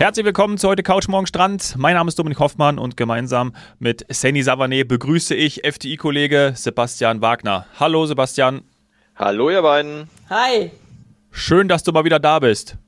Herzlich willkommen zu heute Couch Morgen Strand. Mein Name ist Dominik Hoffmann und gemeinsam mit Seni Savané begrüße ich FDI-Kollege Sebastian Wagner. Hallo Sebastian. Hallo ihr beiden. Hi. Schön, dass du mal wieder da bist.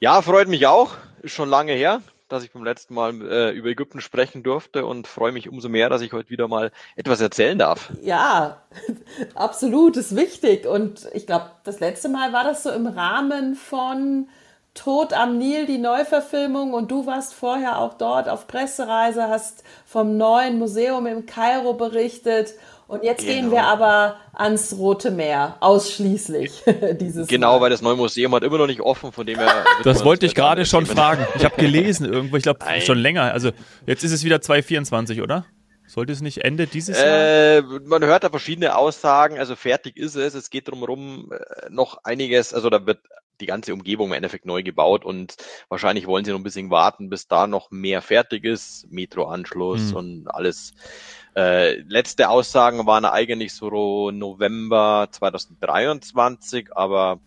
Ja, freut mich auch. Ist schon lange her, dass ich beim letzten Mal äh, über Ägypten sprechen durfte und freue mich umso mehr, dass ich heute wieder mal etwas erzählen darf. Ja, absolut, ist wichtig. Und ich glaube, das letzte Mal war das so im Rahmen von Tod am Nil, die Neuverfilmung. Und du warst vorher auch dort auf Pressereise, hast vom neuen Museum im Kairo berichtet. Und jetzt genau. gehen wir aber ans Rote Meer, ausschließlich dieses Genau, Mal. weil das neue Museum hat immer noch nicht offen, von dem her. das wollte ich gerade schon fragen. Ich habe gelesen irgendwo, ich glaube schon länger. Also jetzt ist es wieder 2024, oder? Sollte es nicht Ende dieses äh, Jahr? Man hört da verschiedene Aussagen. Also fertig ist es. Es geht darum, äh, noch einiges. Also da wird die ganze Umgebung im Endeffekt neu gebaut und wahrscheinlich wollen sie noch ein bisschen warten, bis da noch mehr fertig ist. Metroanschluss mhm. und alles. Äh, letzte Aussagen waren eigentlich so November 2023, aber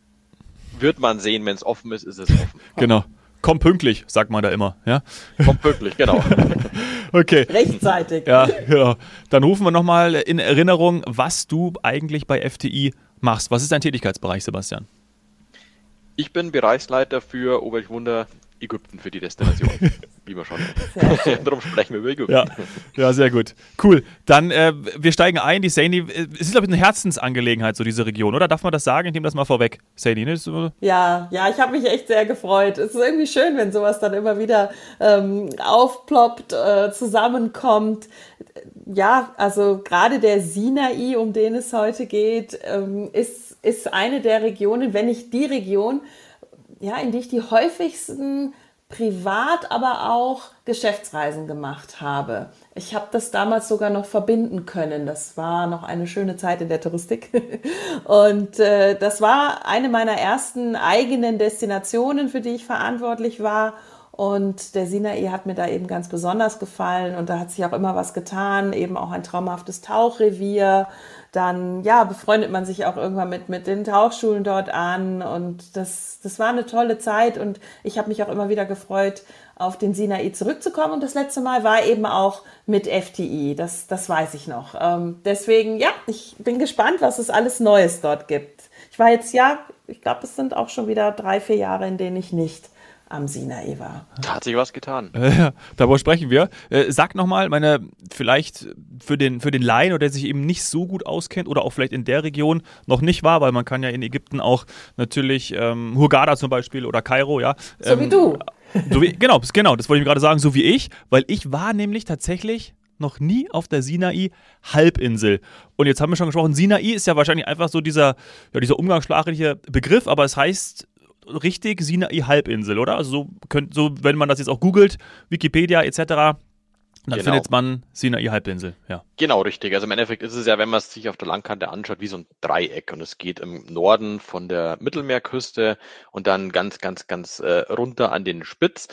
wird man sehen, wenn es offen ist, ist es offen. Genau. Komm pünktlich, sagt man da immer. Ja? Komm pünktlich, genau. okay. Rechtzeitig. Ja, genau. Dann rufen wir nochmal in Erinnerung, was du eigentlich bei FTI machst. Was ist dein Tätigkeitsbereich, Sebastian? Ich bin Bereichsleiter für, oh welch Wunder, Ägypten für die Destination. wie wir schon. Darum sprechen wir über Ägypten. Ja, ja sehr gut. Cool. Dann, äh, wir steigen ein. Die Saini, äh, es ist, glaube ich, eine Herzensangelegenheit, so diese Region, oder? Darf man das sagen? Ich nehme das mal vorweg. Saini, ne? So ja, ja, ich habe mich echt sehr gefreut. Es ist irgendwie schön, wenn sowas dann immer wieder ähm, aufploppt, äh, zusammenkommt. Ja, also gerade der Sinai, um den es heute geht, ähm, ist ist eine der Regionen, wenn nicht die Region, ja, in die ich die häufigsten privat, aber auch Geschäftsreisen gemacht habe. Ich habe das damals sogar noch verbinden können. Das war noch eine schöne Zeit in der Touristik. Und äh, das war eine meiner ersten eigenen Destinationen, für die ich verantwortlich war. Und der Sinai hat mir da eben ganz besonders gefallen und da hat sich auch immer was getan, eben auch ein traumhaftes Tauchrevier. Dann, ja, befreundet man sich auch irgendwann mit, mit den Tauchschulen dort an und das, das war eine tolle Zeit und ich habe mich auch immer wieder gefreut, auf den Sinai zurückzukommen und das letzte Mal war eben auch mit FTI, das, das weiß ich noch. Ähm, deswegen, ja, ich bin gespannt, was es alles Neues dort gibt. Ich war jetzt, ja, ich glaube, es sind auch schon wieder drei, vier Jahre, in denen ich nicht am Sinai war. Da hat sich was getan. Äh, darüber sprechen wir. Äh, sag nochmal, meine, vielleicht für den, für den Laien oder der sich eben nicht so gut auskennt oder auch vielleicht in der Region noch nicht war, weil man kann ja in Ägypten auch natürlich ähm, Hurghada zum Beispiel oder Kairo, ja. So ähm, wie du. So wie, genau, genau, das wollte ich gerade sagen, so wie ich, weil ich war nämlich tatsächlich noch nie auf der Sinai-Halbinsel. Und jetzt haben wir schon gesprochen, Sinai ist ja wahrscheinlich einfach so dieser, ja, dieser umgangssprachliche Begriff, aber es heißt richtig Sinai-Halbinsel, oder? Also so, könnt, so, wenn man das jetzt auch googelt, Wikipedia etc., dann genau. findet man Sinai-Halbinsel, ja. Genau, richtig. Also im Endeffekt ist es ja, wenn man es sich auf der Landkarte anschaut, wie so ein Dreieck. Und es geht im Norden von der Mittelmeerküste und dann ganz, ganz, ganz äh, runter an den Spitz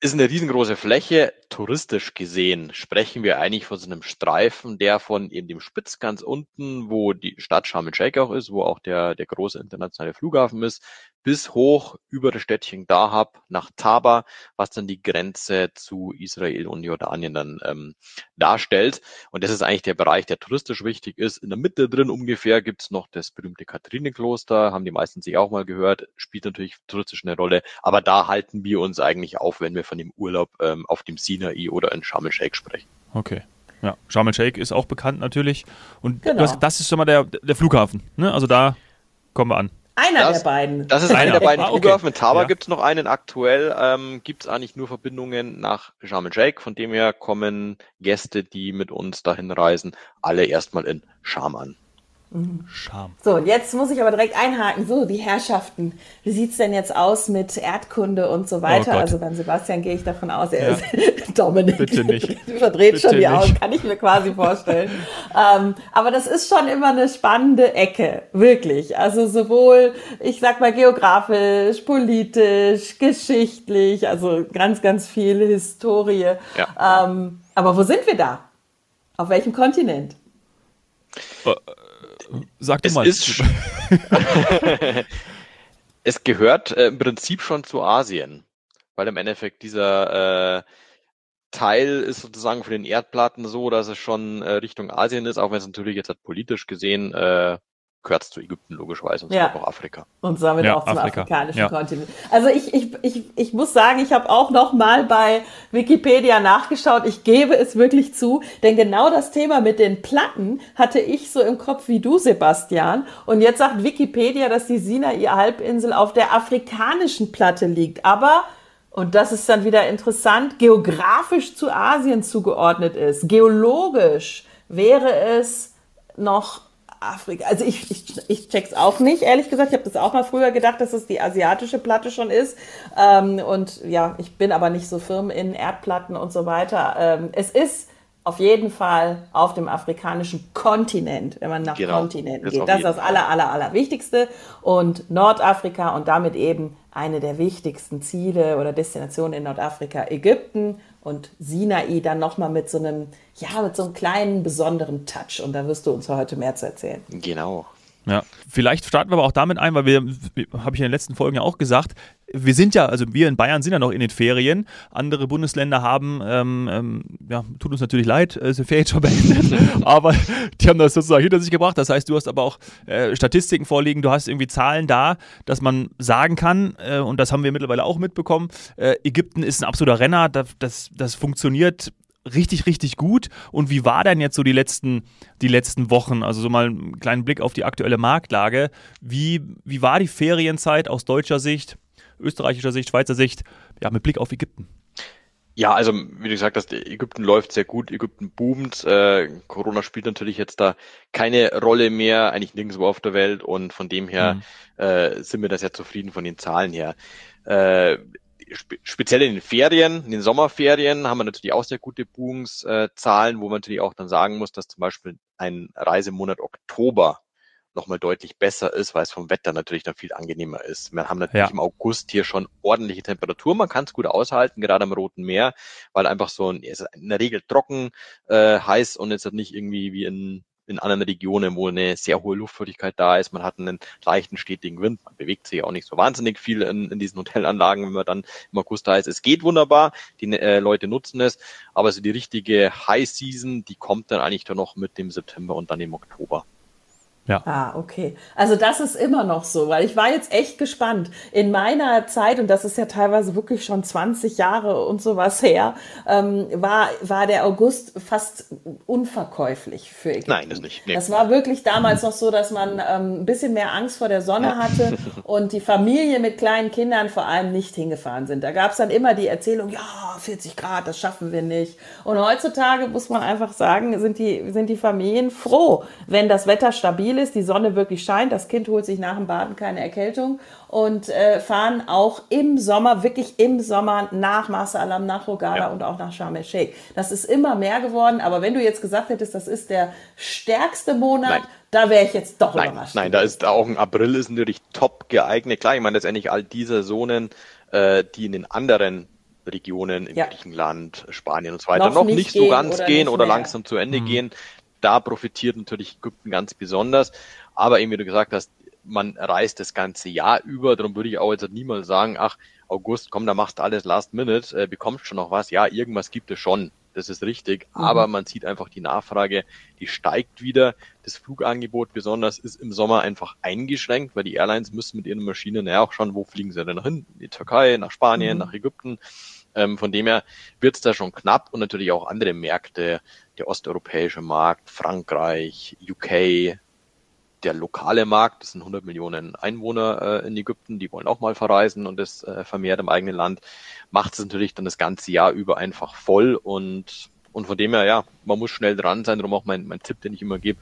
ist eine riesengroße Fläche. Touristisch gesehen sprechen wir eigentlich von so einem Streifen, der von eben dem Spitz ganz unten, wo die Stadt Sharm el-Sheikh auch ist, wo auch der, der große internationale Flughafen ist, bis hoch über das Städtchen Dahab nach Taba, was dann die Grenze zu Israel und Jordanien dann ähm, darstellt. Und das ist eigentlich der Bereich, der touristisch wichtig ist. In der Mitte drin ungefähr gibt's noch das berühmte Katharinenkloster, haben die meisten sich auch mal gehört, spielt natürlich touristisch eine Rolle. Aber da halten wir uns eigentlich auf, wenn wir von dem Urlaub ähm, auf dem Sinai oder in Sharm el-Sheikh sprechen. Okay. Ja, Sharm el-Sheikh ist auch bekannt natürlich. Und genau. das, das ist schon mal der, der Flughafen. Ne? Also da kommen wir an. Einer das, der beiden. Das ist einer der beiden ah, okay. Mit Taba ja. gibt es noch einen. Aktuell ähm, gibt es eigentlich nur Verbindungen nach Sharm el-Sheikh. Von dem her kommen Gäste, die mit uns dahin reisen, alle erstmal in Scham an. Scham. So, und jetzt muss ich aber direkt einhaken. So, die Herrschaften. Wie sieht es denn jetzt aus mit Erdkunde und so weiter? Oh also beim Sebastian gehe ich davon aus, er ja. ist Dominik. Bitte nicht. Verdreht Bitte schon die Augen, kann ich mir quasi vorstellen. ähm, aber das ist schon immer eine spannende Ecke, wirklich. Also sowohl, ich sag mal, geografisch, politisch, geschichtlich, also ganz, ganz viel Historie. Ja. Ähm, aber wo sind wir da? Auf welchem Kontinent? Uh, Sag es mal. Ist es gehört äh, im Prinzip schon zu Asien. weil im Endeffekt dieser äh, Teil ist sozusagen für den Erdplatten so, dass es schon äh, Richtung Asien ist, auch wenn es natürlich jetzt halt politisch gesehen äh, gehört zu Ägypten logischerweise und ja. auch Afrika. Und damit ja, auch zum Afrika. afrikanischen ja. Kontinent. Also ich, ich, ich, ich muss sagen, ich habe auch noch mal bei Wikipedia nachgeschaut. Ich gebe es wirklich zu, denn genau das Thema mit den Platten hatte ich so im Kopf wie du, Sebastian. Und jetzt sagt Wikipedia, dass die Sinai-Halbinsel auf der afrikanischen Platte liegt. Aber und das ist dann wieder interessant, geografisch zu Asien zugeordnet ist. Geologisch wäre es noch Afrika. Also ich, ich, ich check's auch nicht, ehrlich gesagt. Ich habe das auch mal früher gedacht, dass es die asiatische Platte schon ist. Ähm, und ja, ich bin aber nicht so firm in Erdplatten und so weiter. Ähm, es ist auf jeden Fall auf dem afrikanischen Kontinent, wenn man nach genau. Kontinenten geht. Das ist das aller, aller, aller Wichtigste. Und Nordafrika und damit eben eine der wichtigsten Ziele oder Destinationen in Nordafrika, Ägypten und Sinai dann nochmal mit so einem, ja, mit so einem kleinen besonderen Touch. Und da wirst du uns heute mehr zu erzählen. Genau. Ja, vielleicht starten wir aber auch damit ein, weil wir, habe ich in den letzten Folgen ja auch gesagt, wir sind ja, also wir in Bayern sind ja noch in den Ferien. Andere Bundesländer haben, ähm, ähm, ja, tut uns natürlich leid, äh, ist die Ferien schon beendet, aber die haben das sozusagen hinter sich gebracht. Das heißt, du hast aber auch äh, Statistiken vorliegen, du hast irgendwie Zahlen da, dass man sagen kann, äh, und das haben wir mittlerweile auch mitbekommen, äh, Ägypten ist ein absoluter Renner, das, das, das funktioniert richtig, richtig gut. Und wie war denn jetzt so die letzten, die letzten Wochen? Also so mal einen kleinen Blick auf die aktuelle Marktlage. Wie, wie war die Ferienzeit aus deutscher Sicht, österreichischer Sicht, Schweizer Sicht, ja, mit Blick auf Ägypten? Ja, also wie du gesagt hast, Ägypten läuft sehr gut, Ägypten boomt. Äh, Corona spielt natürlich jetzt da keine Rolle mehr, eigentlich nirgendwo auf der Welt und von dem her mhm. äh, sind wir da sehr zufrieden von den Zahlen her. Äh, speziell in den Ferien, in den Sommerferien haben wir natürlich auch sehr gute Buchungszahlen, wo man natürlich auch dann sagen muss, dass zum Beispiel ein Reisemonat Oktober nochmal deutlich besser ist, weil es vom Wetter natürlich dann viel angenehmer ist. Wir haben natürlich ja. im August hier schon ordentliche Temperatur. Man kann es gut aushalten, gerade am Roten Meer, weil einfach so ein, es ist in der Regel trocken, äh, heiß und jetzt nicht irgendwie wie in in anderen Regionen, wo eine sehr hohe Luftfeuchtigkeit da ist. Man hat einen leichten, stetigen Wind. Man bewegt sich auch nicht so wahnsinnig viel in, in diesen Hotelanlagen, wenn man dann im August da ist. Es geht wunderbar, die äh, Leute nutzen es, aber so die richtige High Season, die kommt dann eigentlich dann noch mit dem September und dann im Oktober. Ja. Ah, okay. Also das ist immer noch so, weil ich war jetzt echt gespannt. In meiner Zeit, und das ist ja teilweise wirklich schon 20 Jahre und sowas her, ähm, war, war der August fast unverkäuflich für Ägypten. Nein, das nicht. Nee. Das war wirklich damals noch so, dass man ähm, ein bisschen mehr Angst vor der Sonne hatte und die Familie mit kleinen Kindern vor allem nicht hingefahren sind. Da gab es dann immer die Erzählung, ja, 40 Grad, das schaffen wir nicht. Und heutzutage muss man einfach sagen, sind die, sind die Familien froh, wenn das Wetter stabil ist, die Sonne wirklich scheint, das Kind holt sich nach dem Baden keine Erkältung und äh, fahren auch im Sommer, wirklich im Sommer nach Masa Alam, nach Rogala ja. und auch nach Sharm el Sheikh. Das ist immer mehr geworden, aber wenn du jetzt gesagt hättest, das ist der stärkste Monat, Nein. da wäre ich jetzt doch Nein. überrascht. Nein, da ist auch ein April ist natürlich top geeignet. Klar, ich meine letztendlich all diese Zonen, äh, die in den anderen Regionen in ja. Griechenland, Spanien und so weiter noch, noch nicht, nicht so ganz oder gehen oder langsam zu Ende mhm. gehen da profitiert natürlich Ägypten ganz besonders. Aber eben, wie du gesagt hast, man reist das ganze Jahr über. Darum würde ich auch jetzt niemals sagen, ach, August, komm, da machst du alles last minute, äh, bekommst schon noch was. Ja, irgendwas gibt es schon. Das ist richtig. Mhm. Aber man sieht einfach die Nachfrage, die steigt wieder. Das Flugangebot besonders ist im Sommer einfach eingeschränkt, weil die Airlines müssen mit ihren Maschinen ja auch schon, wo fliegen sie denn hin? In die Türkei, nach Spanien, mhm. nach Ägypten. Ähm, von dem her wird es da schon knapp und natürlich auch andere Märkte, der osteuropäische Markt, Frankreich, UK, der lokale Markt, das sind 100 Millionen Einwohner äh, in Ägypten, die wollen auch mal verreisen und das äh, vermehrt im eigenen Land, macht es natürlich dann das ganze Jahr über einfach voll und, und von dem her, ja, man muss schnell dran sein, darum auch mein, mein Tipp, den ich immer gebe,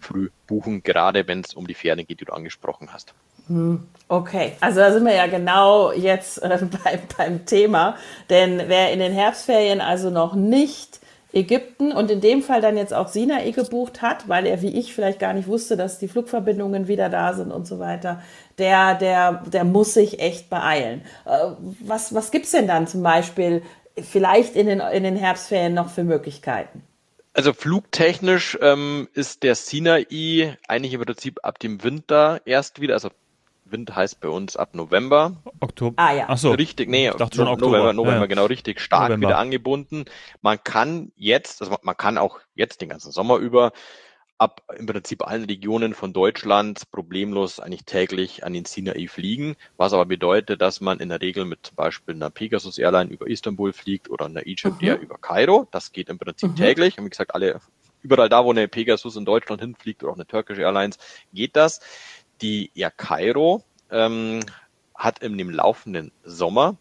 früh buchen, gerade wenn es um die Ferien geht, die du angesprochen hast. Hm, okay, also da sind wir ja genau jetzt äh, bei, beim Thema, denn wer in den Herbstferien also noch nicht Ägypten und in dem Fall dann jetzt auch Sinai gebucht hat, weil er wie ich vielleicht gar nicht wusste, dass die Flugverbindungen wieder da sind und so weiter, der, der, der muss sich echt beeilen. Äh, was, was gibt's denn dann zum Beispiel vielleicht in den, in den Herbstferien noch für Möglichkeiten? Also flugtechnisch ähm, ist der Sinai eigentlich im Prinzip ab dem Winter erst wieder, also Wind heißt bei uns ab November. Oktober. Ah ja. Ach so. Richtig, nee, ich dachte schon Oktober. November, November Ja, genau richtig stark November. wieder angebunden. Man kann jetzt, also man kann auch jetzt den ganzen Sommer über ab im Prinzip allen Regionen von Deutschland problemlos eigentlich täglich an den Sinai fliegen, was aber bedeutet, dass man in der Regel mit zum Beispiel einer Pegasus Airline über Istanbul fliegt oder einer Egypt Mhm. Air über Kairo. Das geht im Prinzip Mhm. täglich. Und wie gesagt, alle überall da, wo eine Pegasus in Deutschland hinfliegt oder auch eine Turkish Airlines, geht das. Die Air Kairo ähm, hat in dem laufenden Sommer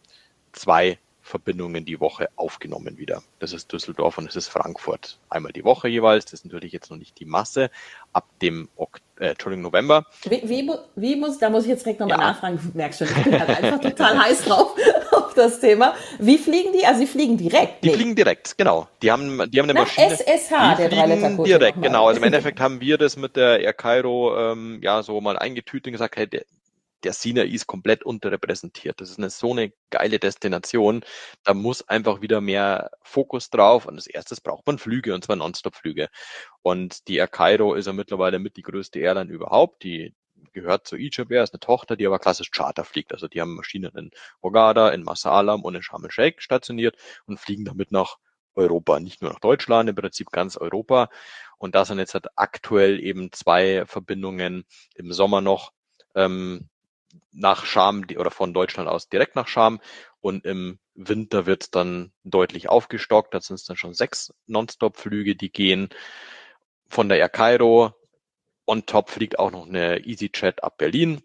zwei Verbindungen die Woche aufgenommen wieder. Das ist Düsseldorf und das ist Frankfurt. Einmal die Woche jeweils. Das ist natürlich jetzt noch nicht die Masse. Ab dem Ok äh, Entschuldigung, November. Wie, wie, wie muss, da muss ich jetzt direkt nochmal Ja. nachfragen, du merkst schon, ich bin halt einfach total heiß drauf auf das Thema. Wie fliegen die? Also sie fliegen direkt. Die Nee. fliegen direkt, genau. Die haben, die haben eine Nach Maschine. SSH, die der fliegen direkt, genau. Also im Endeffekt haben wir das mit der Air Cairo ähm, ja so mal eingetütet und gesagt, hey, der, der Sinai ist komplett unterrepräsentiert. Das ist eine so eine geile Destination. Da muss einfach wieder mehr Fokus drauf. Und als erstes braucht man Flüge, und zwar Nonstop-Flüge. Und die Air Cairo ist ja mittlerweile mit die größte Airline überhaupt. Die gehört zu Egypt Air, ist eine Tochter, die aber klassisch Charter fliegt. Also die haben Maschinen in Hurghada, in Masalam und in Sharm el-Sheikh stationiert und fliegen damit nach Europa, nicht nur nach Deutschland, im Prinzip ganz Europa. Und da sind jetzt halt aktuell eben zwei Verbindungen im Sommer noch ähm, nach Scham oder von Deutschland aus direkt nach Scham und im Winter wird es dann deutlich aufgestockt. Da sind es dann schon sechs Nonstop-Flüge, die gehen von der Air Cairo. On top fliegt auch noch eine EasyJet ab Berlin.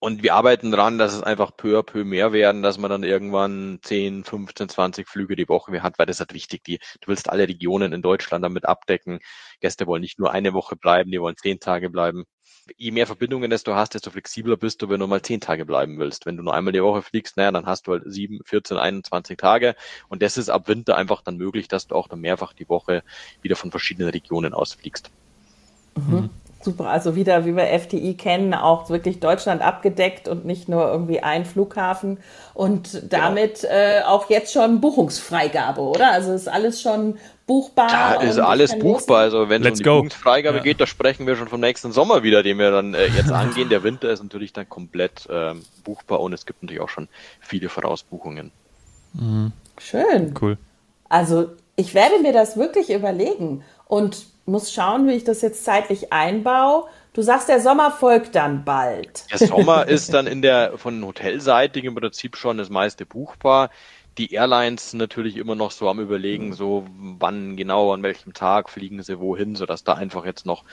Und wir arbeiten dran, dass es einfach peu à peu mehr werden, dass man dann irgendwann 10, 15, 20 Flüge die Woche mehr hat, weil das ist halt wichtig. Die, du willst alle Regionen in Deutschland damit abdecken. Gäste wollen nicht nur eine Woche bleiben, die wollen zehn Tage bleiben. Je mehr Verbindungen du hast, desto flexibler bist du, wenn du mal zehn Tage bleiben willst. Wenn du nur einmal die Woche fliegst, naja, dann hast du halt sieben, 14, 21 Tage. Und das ist ab Winter einfach dann möglich, dass du auch dann mehrfach die Woche wieder von verschiedenen Regionen aus fliegst. Mhm. Super, also wieder, wie wir FDI kennen, auch wirklich Deutschland abgedeckt und nicht nur irgendwie ein Flughafen und damit Genau. äh, auch jetzt schon Buchungsfreigabe, oder? Also ist alles schon buchbar. Da ist alles buchbar. Also wenn es um die go. Buchungsfreigabe Ja. geht, da sprechen wir schon vom nächsten Sommer wieder, den wir dann äh, jetzt angehen. Der Winter ist natürlich dann komplett ähm, buchbar und es gibt natürlich auch schon viele Vorausbuchungen. losen. Schön. Cool. Also ich werde mir das wirklich überlegen und muss schauen, wie ich das jetzt zeitlich einbaue. Du sagst, der Sommer folgt dann bald. Der Sommer ist dann in der von Hotelseite im Prinzip schon das meiste buchbar. Die Airlines natürlich immer noch so am überlegen, so wann genau, an welchem Tag fliegen sie wohin, sodass da einfach jetzt noch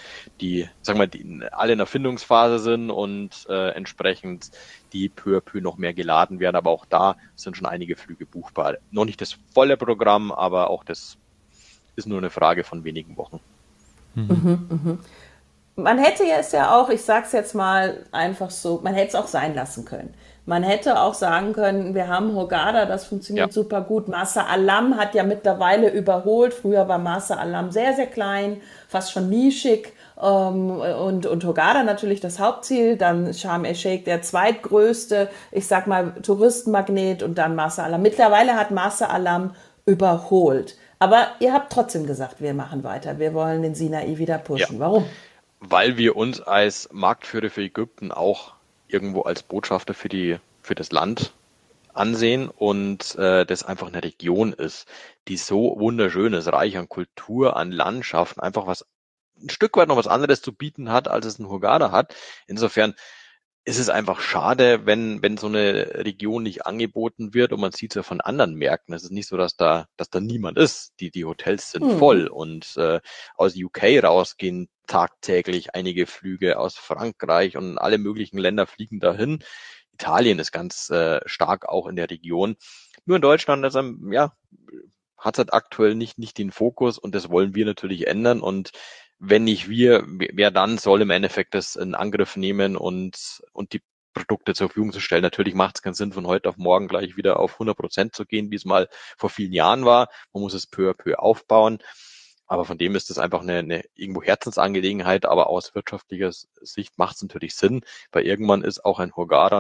die, sagen wir, die alle in Erfindungsphase sind und äh, entsprechend die peu à peu noch mehr geladen werden. Aber auch da sind schon einige Flüge buchbar. Noch nicht das volle Programm, aber auch das ist nur eine Frage von wenigen Wochen. Man hätte es ja auch, ich sag's jetzt mal einfach so, man hätte es auch sein lassen können. Man hätte auch sagen können, wir haben Hogada, das funktioniert Ja. super gut. Masa Alam hat ja mittlerweile überholt. Früher war Masa Alam sehr, sehr klein, fast schon nischig. Ähm, und, und Hogada natürlich das Hauptziel, dann Sharm el-Sheikh der zweitgrößte, ich sag mal, Touristenmagnet und dann Masa Alam. Mittlerweile hat Masa Alam überholt. Aber ihr habt trotzdem gesagt, wir machen weiter. Wir wollen den Sinai wieder pushen. Ja. Warum? weil wir uns als Marktführer für Ägypten auch irgendwo als Botschafter für die für das Land ansehen und äh, das einfach eine Region ist, die so wunderschön ist, reich an Kultur, an Landschaften, einfach was ein Stück weit noch was anderes zu bieten hat, als es ein Hurghada hat. Insofern ist es einfach schade, wenn, wenn so eine Region nicht angeboten wird und man sieht es ja von anderen Märkten. Es ist nicht so, dass da, dass da niemand ist. Die, die Hotels sind Hm. voll und äh, aus UK rausgehen tagtäglich einige Flüge aus Frankreich und alle möglichen Länder fliegen dahin. Italien ist ganz äh, stark auch in der Region. Nur in Deutschland ist ähm, ja hat halt aktuell nicht nicht den Fokus und das wollen wir natürlich ändern und wenn nicht wir, wer dann soll im Endeffekt das in Angriff nehmen und, und die Produkte zur Verfügung zu stellen. Natürlich macht es keinen Sinn, von heute auf morgen gleich wieder auf 100 Prozent zu gehen, wie es mal vor vielen Jahren war. Man muss es peu à peu aufbauen. Aber von dem ist es einfach eine, eine irgendwo Herzensangelegenheit, aber aus wirtschaftlicher Sicht macht es natürlich Sinn, weil irgendwann ist auch ein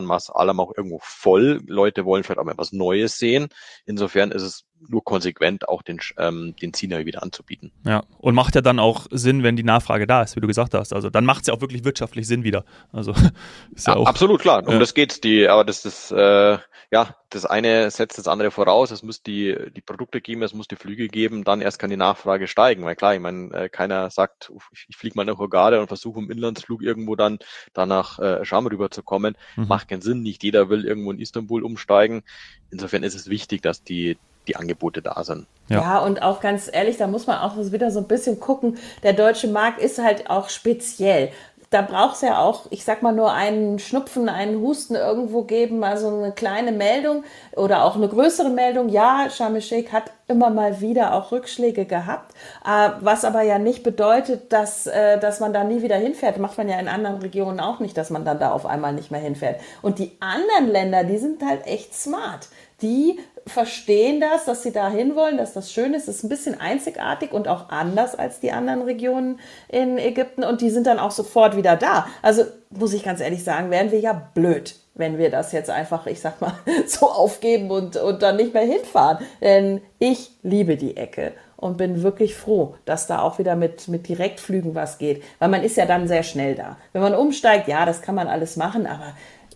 Mas Alam auch irgendwo voll. Leute wollen vielleicht auch mal was Neues sehen. Insofern ist es nur konsequent auch den, ähm, den Sinai wieder anzubieten. Ja, und macht ja dann auch Sinn, wenn die Nachfrage da ist, wie du gesagt hast. Also dann macht es ja auch wirklich wirtschaftlich Sinn wieder. Also ist ja, ja auch, absolut klar. Um ja. das geht's. Die, aber das ist äh, ja das eine setzt das andere voraus. Es muss die die Produkte geben, es muss die Flüge geben, dann erst kann die Nachfrage steigen. Weil klar, ich meine, äh, keiner sagt, ich, ich fliege mal nach Hurghada und versuche im Inlandsflug irgendwo dann danach äh, Scham rüberzukommen. Mhm. Macht keinen Sinn. Nicht jeder will irgendwo in Istanbul umsteigen. Insofern ist es wichtig, dass die die Angebote da sind. Ja. ja. und auch ganz ehrlich, da muss man auch wieder so ein bisschen gucken. Der deutsche Markt ist halt auch speziell. Da braucht es ja auch, ich sag mal, nur einen Schnupfen, einen Husten irgendwo geben, also eine kleine Meldung oder auch eine größere Meldung. Ja, Sharm el-Sheikh hat immer mal wieder auch Rückschläge gehabt, äh, was aber ja nicht bedeutet, dass, äh, dass man da nie wieder hinfährt. Macht man ja in anderen Regionen auch nicht, dass man dann da auf einmal nicht mehr hinfährt. Und die anderen Länder, die sind halt echt smart die verstehen das, dass sie da hinwollen, dass das schön ist. Das ist ein bisschen einzigartig und auch anders als die anderen Regionen in Ägypten und die sind dann auch sofort wieder da. Also muss ich ganz ehrlich sagen, wären wir ja blöd, wenn wir das jetzt einfach, ich sag mal, so aufgeben und, und dann nicht mehr hinfahren. Denn ich liebe die Ecke und bin wirklich froh, dass da auch wieder mit, mit Direktflügen was geht. Weil man ist ja dann sehr schnell da. Wenn man umsteigt, ja, das kann man alles machen, aber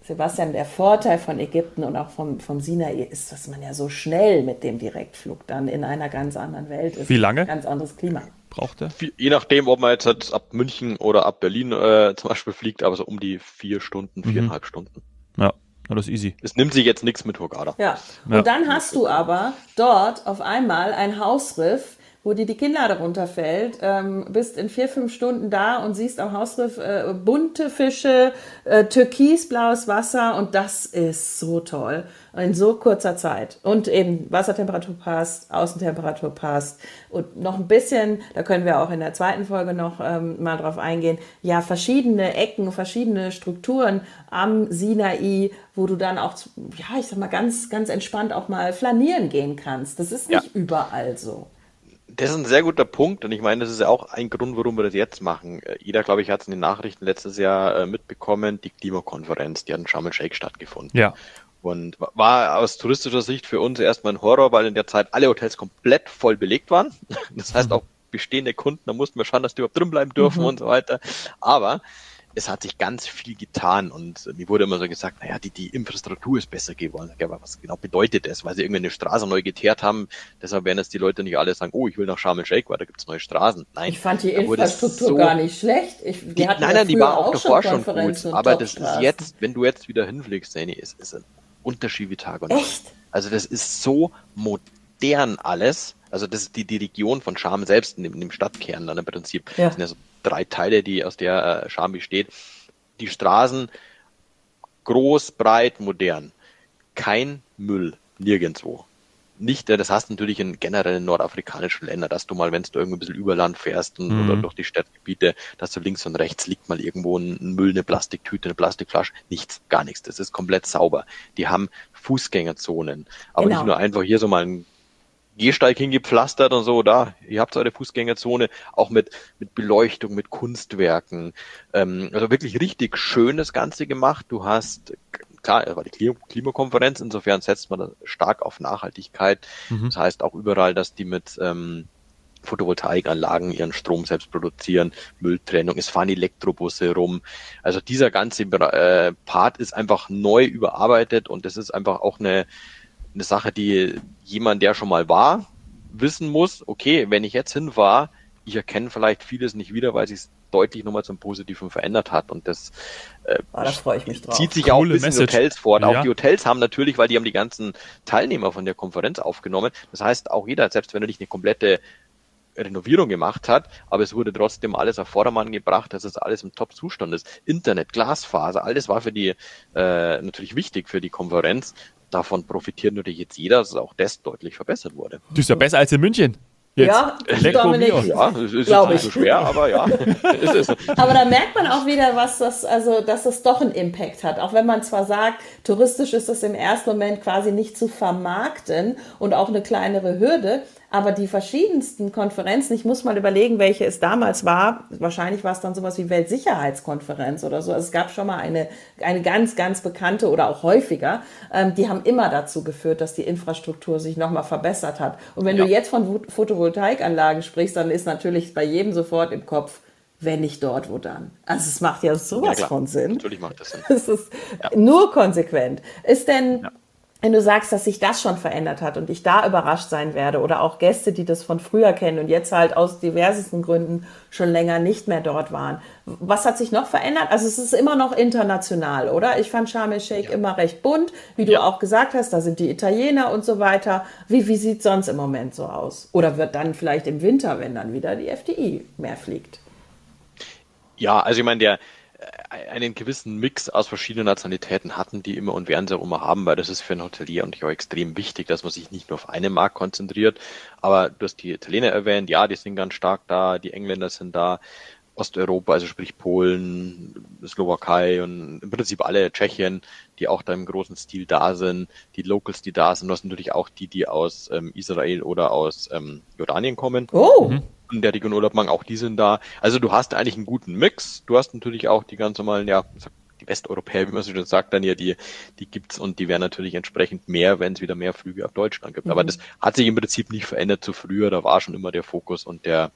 Sebastian, der Vorteil von Ägypten und auch vom, vom Sinai ist, dass man ja so schnell mit dem Direktflug dann in einer ganz anderen Welt ist. Wie lange? Ganz anderes Klima. Braucht er? Je nachdem, ob man jetzt halt ab München oder ab Berlin äh, zum Beispiel fliegt, aber so um die vier Stunden, mhm. viereinhalb Stunden. Ja. das ist easy. Es nimmt sich jetzt nichts mit Hurghada. Ja. Und ja. dann hast du aber dort auf einmal ein Hausriff, wo dir die Kinnlade runterfällt, ähm, bist in vier, fünf Stunden da und siehst am Hausriff äh, bunte Fische, äh, türkisblaues Wasser und das ist so toll in so kurzer Zeit. Und eben Wassertemperatur passt, Außentemperatur passt und noch ein bisschen, da können wir auch in der zweiten Folge noch ähm, mal drauf eingehen, ja, verschiedene Ecken, verschiedene Strukturen am Sinai, wo du dann auch, ja, ich sag mal, ganz, ganz entspannt auch mal flanieren gehen kannst. Das ist nicht ja. überall so. Das ist ein sehr guter Punkt und ich meine, das ist ja auch ein Grund, warum wir das jetzt machen. Äh, jeder, glaube ich, hat es in den Nachrichten letztes Jahr äh, mitbekommen, die Klimakonferenz, die hat in Sharm el-Sheikh stattgefunden. Ja. Und war aus touristischer Sicht für uns erstmal ein Horror, weil in der Zeit alle Hotels komplett voll belegt waren. Das heißt mhm. auch bestehende Kunden, da mussten wir schauen, dass die überhaupt drin bleiben dürfen mhm. und so weiter. Aber es hat sich ganz viel getan und mir wurde immer so gesagt, naja, die, die Infrastruktur ist besser geworden. Aber was genau bedeutet das? Weil sie irgendwie eine Straße neu geteert haben, deshalb werden jetzt die Leute nicht alle sagen, oh, ich will nach Sharm el-Sheikh, weil da gibt's neue Straßen. Nein. Ich fand die Infrastruktur so, gar nicht schlecht. Ich, die, die nein, nein, die war auch davor schon gut. Aber das ist jetzt, wenn du jetzt wieder hinfliegst, Sani, ist, ist ein Unterschied wie Tag und Nacht. Echt? Also das ist so modern alles. Also das ist die, die Region von Scham selbst in dem, in dem Stadtkern dann im Prinzip. Ja. Das sind ja so drei Teile, die aus der äh, Scham besteht. Die Straßen groß, breit, modern. Kein Müll, nirgendwo. Nicht, äh, das hast du natürlich in generellen nordafrikanischen Ländern, dass du mal, wenn du irgendwie ein bisschen über Land fährst und, mhm. oder durch die Stadtgebiete, dass du links und rechts liegt mal irgendwo ein Müll, eine Plastiktüte, eine Plastikflasche. Nichts, gar nichts. Das ist komplett sauber. Die haben Fußgängerzonen. Aber genau. nicht nur einfach hier so mal ein Gehsteig hingepflastert und so, da, ihr habt eure Fußgängerzone, auch mit, mit Beleuchtung, mit Kunstwerken. Ähm, also wirklich richtig schön das Ganze gemacht. Du hast, klar, es war die Klimakonferenz, insofern setzt man stark auf Nachhaltigkeit. Mhm. Das heißt auch überall, dass die mit ähm, Photovoltaikanlagen ihren Strom selbst produzieren, Mülltrennung, es fahren Elektrobusse rum. Also dieser ganze äh, Part ist einfach neu überarbeitet und das ist einfach auch eine eine Sache, die jemand, der schon mal war, wissen muss, okay, wenn ich jetzt hin war, ich erkenne vielleicht vieles nicht wieder, weil sich deutlich nochmal zum Positiven verändert hat. Und das, äh, oh, da freue ich mich drauf. zieht sich Coole auch ein bisschen Message. Hotels fort. Ja. Auch die Hotels haben natürlich, weil die haben die ganzen Teilnehmer von der Konferenz aufgenommen. Das heißt, auch jeder, selbst wenn er nicht eine komplette Renovierung gemacht hat, aber es wurde trotzdem alles auf Vordermann gebracht, dass es alles im Top-Zustand ist. Internet, Glasfaser, alles war für die äh, natürlich wichtig für die Konferenz davon profitiert natürlich jetzt jeder, dass auch das deutlich verbessert wurde. Du bist ja besser als in München. Jetzt. Ja, Dominik, ja, es ist jetzt nicht so schwer, aber ja. aber da merkt man auch wieder, was das, also, dass das doch einen Impact hat. Auch wenn man zwar sagt, touristisch ist das im ersten Moment quasi nicht zu vermarkten und auch eine kleinere Hürde, aber die verschiedensten Konferenzen, ich muss mal überlegen, welche es damals war. Wahrscheinlich war es dann sowas wie Weltsicherheitskonferenz oder so. Also es gab schon mal eine, eine ganz, ganz bekannte oder auch häufiger. Ähm, die haben immer dazu geführt, dass die Infrastruktur sich nochmal verbessert hat. Und wenn ja. du jetzt von Photovoltaikanlagen sprichst, dann ist natürlich bei jedem sofort im Kopf, wenn nicht dort, wo dann? Also es macht ja sowas ja, von Sinn. Natürlich macht das Sinn. Es ist ja. nur konsequent. Ist denn, ja. Wenn du sagst, dass sich das schon verändert hat und ich da überrascht sein werde oder auch Gäste, die das von früher kennen und jetzt halt aus diversesten Gründen schon länger nicht mehr dort waren, was hat sich noch verändert? Also es ist immer noch international, oder? Ich fand Sharm el-Sheikh immer recht bunt, wie du auch gesagt hast, da sind die Italiener und so weiter. Wie, wie sieht sonst im Moment so aus? Oder wird dann vielleicht im Winter, wenn dann wieder die FDI mehr fliegt? Ja, also ich meine, der einen gewissen Mix aus verschiedenen Nationalitäten hatten die immer und werden sie auch immer haben, weil das ist für ein Hotelier und auch extrem wichtig, dass man sich nicht nur auf einen Markt konzentriert. Aber du hast die Italiener erwähnt, ja, die sind ganz stark da, die Engländer sind da, Osteuropa, also sprich Polen, Slowakei und im Prinzip alle Tschechien, die auch da im großen Stil da sind, die Locals, die da sind, du hast natürlich auch die, die aus ähm, Israel oder aus ähm, Jordanien kommen. Oh. Mhm in der machen, auch die sind da. Also du hast eigentlich einen guten Mix. Du hast natürlich auch die ganz normalen, ja, die Westeuropäer, wie man so schon sagt, dann ja, die, die gibt's und die werden natürlich entsprechend mehr, wenn es wieder mehr Flüge ab Deutschland gibt. Mhm. Aber das hat sich im Prinzip nicht verändert zu früher. Da war schon immer der Fokus und der,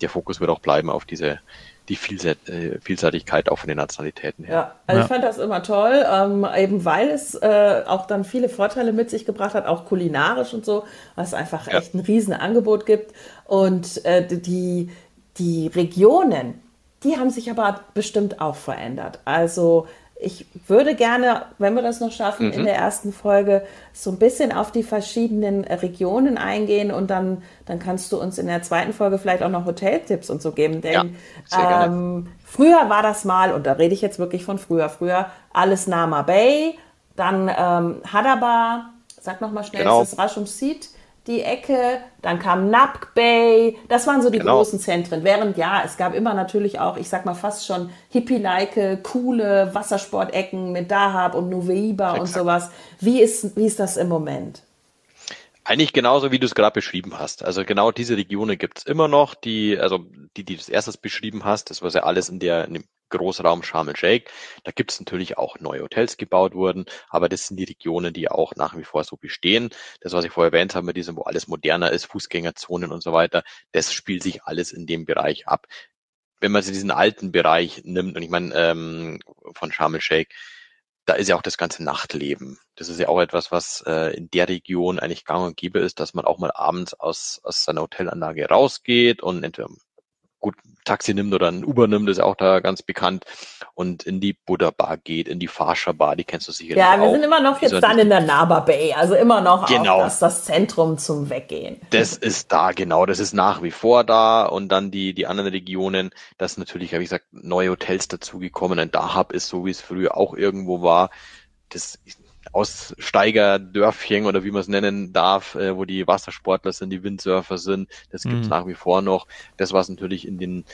der Fokus wird auch bleiben auf diese, die äh, Vielseitigkeit auch von den Nationalitäten her. Ja, also ja. ich fand das immer toll, ähm, eben weil es äh, auch dann viele Vorteile mit sich gebracht hat, auch kulinarisch und so, was es einfach ja. echt ein Riesenangebot gibt. Und äh, die, die Regionen, die haben sich aber bestimmt auch verändert. Also ich würde gerne, wenn wir das noch schaffen, mhm. in der ersten Folge so ein bisschen auf die verschiedenen Regionen eingehen und dann, dann kannst du uns in der zweiten Folge vielleicht auch noch Hoteltipps und so geben. Denn ja, ähm, früher war das mal, und da rede ich jetzt wirklich von früher, früher alles Nama Bay, dann ähm, Hadaba, sag nochmal schnell, genau. ist das Rashum Seed? Die Ecke, dann kam Napk Bay, das waren so die genau. großen Zentren. Während ja, es gab immer natürlich auch, ich sag mal fast schon hippie-like, coole Wassersportecken mit Dahab und Nuveiba und sowas. Wie ist, wie ist das im Moment? Eigentlich genauso, wie du es gerade beschrieben hast. Also genau diese Regionen gibt es immer noch, die, also die, die du das erstes beschrieben hast, das was ja alles in der in Großraum Sharm el-Sheikh. Da gibt es natürlich auch neue Hotels gebaut wurden, aber das sind die Regionen, die auch nach wie vor so bestehen. Das, was ich vorher erwähnt habe, mit diesem, wo alles moderner ist, Fußgängerzonen und so weiter, das spielt sich alles in dem Bereich ab. Wenn man sich diesen alten Bereich nimmt, und ich meine ähm, von Sharm el-Sheikh, da ist ja auch das ganze Nachtleben. Das ist ja auch etwas, was äh, in der Region eigentlich gang und gäbe ist, dass man auch mal abends aus, aus seiner Hotelanlage rausgeht und entweder gut Taxi nimmt oder ein Uber nimmt, ist auch da ganz bekannt und in die Buddha Bar geht, in die Farsha Bar, die kennst du sicherlich Ja, wir auch. sind immer noch jetzt dann in der Naba Bay, also immer noch genau. das, das Zentrum zum Weggehen. Das ist da, genau, das ist nach wie vor da und dann die, die anderen Regionen, das natürlich, habe ich gesagt, neue Hotels dazugekommen, ein Dahab ist so, wie es früher auch irgendwo war. Das Aussteigerdörfchen oder wie man es nennen darf, äh, wo die Wassersportler sind, die Windsurfer sind. Das gibt es mhm. nach wie vor noch. Das, was natürlich in den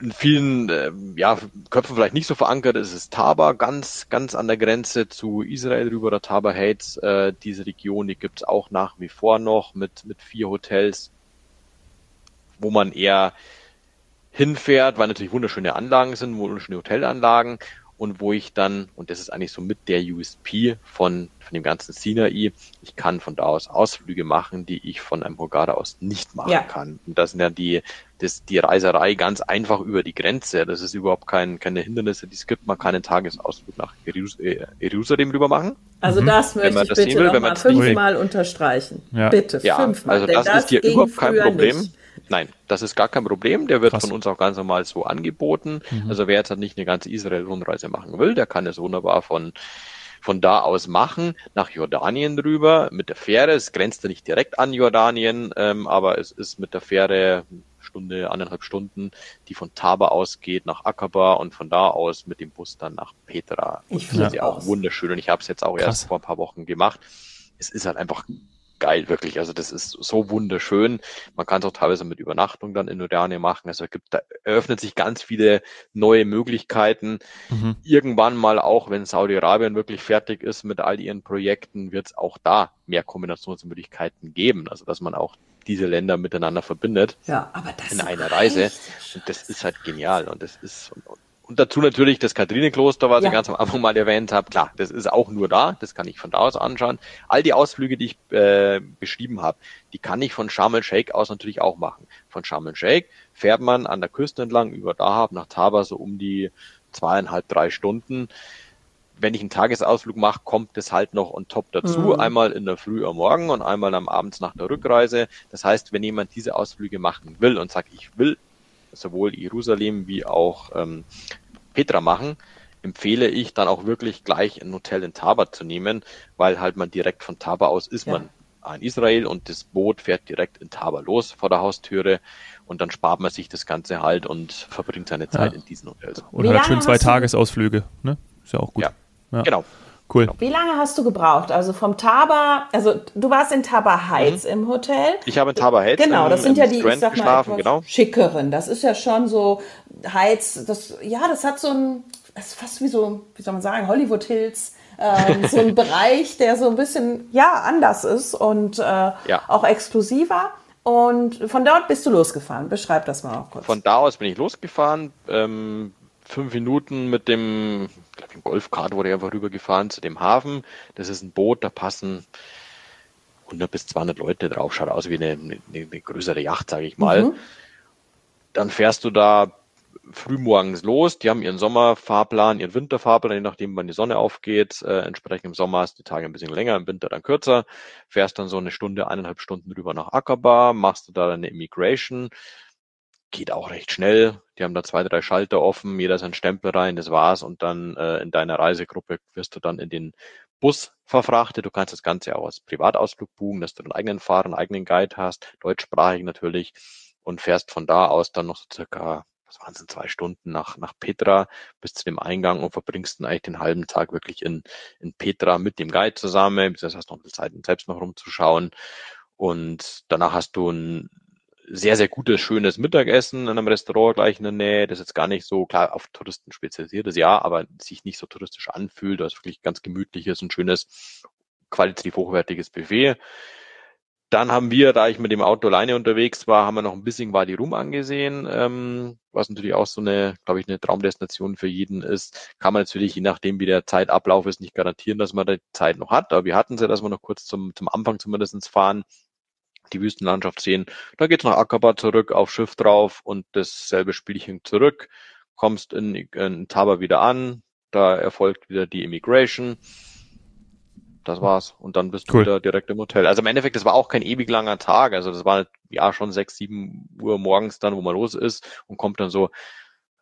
in vielen äh, ja, Köpfen vielleicht nicht so verankert ist, ist Taba, ganz, ganz an der Grenze zu Israel rüber oder Taba Heights. Äh, diese Region, die gibt's auch nach wie vor noch mit, mit vier Hotels, wo man eher hinfährt, weil natürlich wunderschöne Anlagen sind, wunderschöne Hotelanlagen und wo ich dann, und das ist eigentlich so mit der USP von, von dem ganzen Sinai, ich kann von da aus Ausflüge machen, die ich von einem Hurghada aus nicht machen ja. kann. Und das sind ja die, das, die Reiserei ganz einfach über die Grenze. Das ist überhaupt kein, keine Hindernisse, die es gibt. Man kann einen Tagesausflug nach äh, Jerusalem rüber machen. Also mhm. das möchte ich bitte will, noch mal fünfmal unterstreichen. Ja. Bitte, ja, fünfmal. Also das, das ist hier überhaupt kein Problem. Nicht. Nein, das ist gar kein Problem. Der wird Krass. von uns auch ganz normal so angeboten. Mhm. Also wer jetzt halt nicht eine ganze Israel-Rundreise machen will, der kann es wunderbar von von da aus machen, nach Jordanien rüber mit der Fähre. Es grenzt ja nicht direkt an Jordanien, ähm, aber es ist mit der Fähre Stunde, anderthalb Stunden, die von Taba ausgeht nach Akaba und von da aus mit dem Bus dann nach Petra. Ich finde ja auch wunderschön und ich habe es jetzt auch Krass. erst vor ein paar Wochen gemacht. Es ist halt einfach geil, wirklich. Also das ist so wunderschön. Man kann es auch teilweise mit Übernachtung dann in Jordanien machen. Also es gibt, da eröffnet sich ganz viele neue Möglichkeiten. Mhm. Irgendwann mal auch, wenn Saudi-Arabien wirklich fertig ist mit all ihren Projekten, wird es auch da mehr Kombinationsmöglichkeiten geben. Also dass man auch diese Länder miteinander verbindet. Ja, aber das in einer Reise. Und das ist halt genial. Und das ist, und, und dazu natürlich das Katharinenkloster, was ja. ich ganz am Anfang mal erwähnt habe. Klar, das ist auch nur da, das kann ich von da aus anschauen. All die Ausflüge, die ich äh, beschrieben habe, die kann ich von Sharm el-Sheikh aus natürlich auch machen. Von Sharm el-Sheikh fährt man an der Küste entlang über Dahab nach Taba so um die zweieinhalb, drei Stunden. Wenn ich einen Tagesausflug mache, kommt das halt noch on top dazu. Mhm. Einmal in der Früh am Morgen und einmal am Abend nach der Rückreise. Das heißt, wenn jemand diese Ausflüge machen will und sagt, ich will sowohl Jerusalem wie auch ähm, Petra machen, empfehle ich dann auch wirklich gleich ein Hotel in Taba zu nehmen, weil halt man direkt von Taba aus ist ja. man in Israel und das Boot fährt direkt in Taba los vor der Haustüre und dann spart man sich das Ganze halt und verbringt seine Zeit ja. in diesen Hotels. Oder halt schön zwei Tagesausflüge, ne? Ist ja auch gut. Ja, ja. genau. Cool. Wie lange hast du gebraucht? Also vom Taba, also du warst in Taba Heights mhm. im Hotel. Ich habe in Taba Heights Genau, das sind ja die, ich sag mal, genau. schickeren. Das ist ja schon so Heights, das, ja, das hat so ein, das ist fast wie so, wie soll man sagen, Hollywood Hills. ähm, so ein Bereich, der so ein bisschen, ja, anders ist und äh, ja. auch exklusiver. Und von dort bist du losgefahren. Beschreib das mal auch kurz. Von da aus bin ich losgefahren. Ähm, fünf Minuten mit dem, ich glaube, Golfkart wurde einfach rübergefahren zu dem Hafen. Das ist ein Boot, da passen 100 bis 200 Leute drauf. Schaut aus wie eine, eine, eine größere Yacht, sage ich mal. Mhm. Dann fährst du da frühmorgens los. Die haben ihren Sommerfahrplan, ihren Winterfahrplan, je nachdem, wann die Sonne aufgeht. Äh, entsprechend im Sommer ist die Tage ein bisschen länger, im Winter dann kürzer. Fährst dann so eine Stunde, eineinhalb Stunden rüber nach Aqaba, machst du da deine Immigration, geht auch recht schnell. Die haben da zwei, drei Schalter offen, jeder sein Stempel rein, das war's. Und dann äh, in deiner Reisegruppe wirst du dann in den Bus verfrachtet. Du kannst das Ganze auch als Privatausflug buchen, dass du einen eigenen Fahrer, einen eigenen Guide hast, deutschsprachig natürlich, und fährst von da aus dann noch so circa, was waren es, zwei Stunden nach, nach Petra bis zu dem Eingang und verbringst dann eigentlich den halben Tag wirklich in, in Petra mit dem Guide zusammen. Das heißt, noch ein bisschen Zeit, selbst noch rumzuschauen. Und danach hast du ein sehr, sehr gutes, schönes Mittagessen in einem Restaurant gleich in der Nähe, das jetzt gar nicht so klar auf Touristen spezialisiert ist, ja, aber sich nicht so touristisch anfühlt, das wirklich ganz gemütliches und schönes, qualitativ hochwertiges Buffet. Dann haben wir, da ich mit dem Auto alleine unterwegs war, haben wir noch ein bisschen Wadi Rum angesehen, ähm, was natürlich auch so eine, glaube ich, eine Traumdestination für jeden ist. Kann man natürlich, je nachdem wie der Zeitablauf ist, nicht garantieren, dass man die Zeit noch hat. Aber wir hatten sie, dass wir noch kurz zum, zum Anfang zumindestens fahren die Wüstenlandschaft sehen. Da geht's nach Aqaba zurück, auf Schiff drauf und dasselbe Spielchen zurück. Kommst in, in Taba wieder an, da erfolgt wieder die Immigration. Das war's. Und dann bist cool. du wieder direkt im Hotel. Also im Endeffekt, das war auch kein ewig langer Tag. Also das war ja schon sechs, sieben Uhr morgens dann, wo man los ist und kommt dann so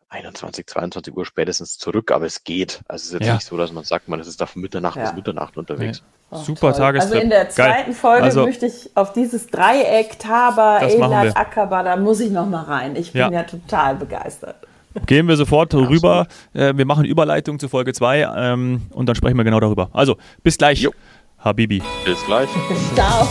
21, 22 Uhr spätestens zurück, aber es geht. Also es ist jetzt ja. nicht so, dass man sagt, man ist da von Mitternacht ja. bis Mitternacht unterwegs. Ja. Oh, Super toll. Tagestrip. Also in der zweiten Geil. Folge also, möchte ich auf dieses Dreieck Taba, Eilat, Akaba, da muss ich noch mal rein. Ich bin ja, total begeistert. Gehen wir sofort rüber. Äh, wir machen Überleitung zu Folge 2 ähm, und dann sprechen wir genau darüber. Also, bis gleich, jo. Habibi. Bis gleich. Ciao.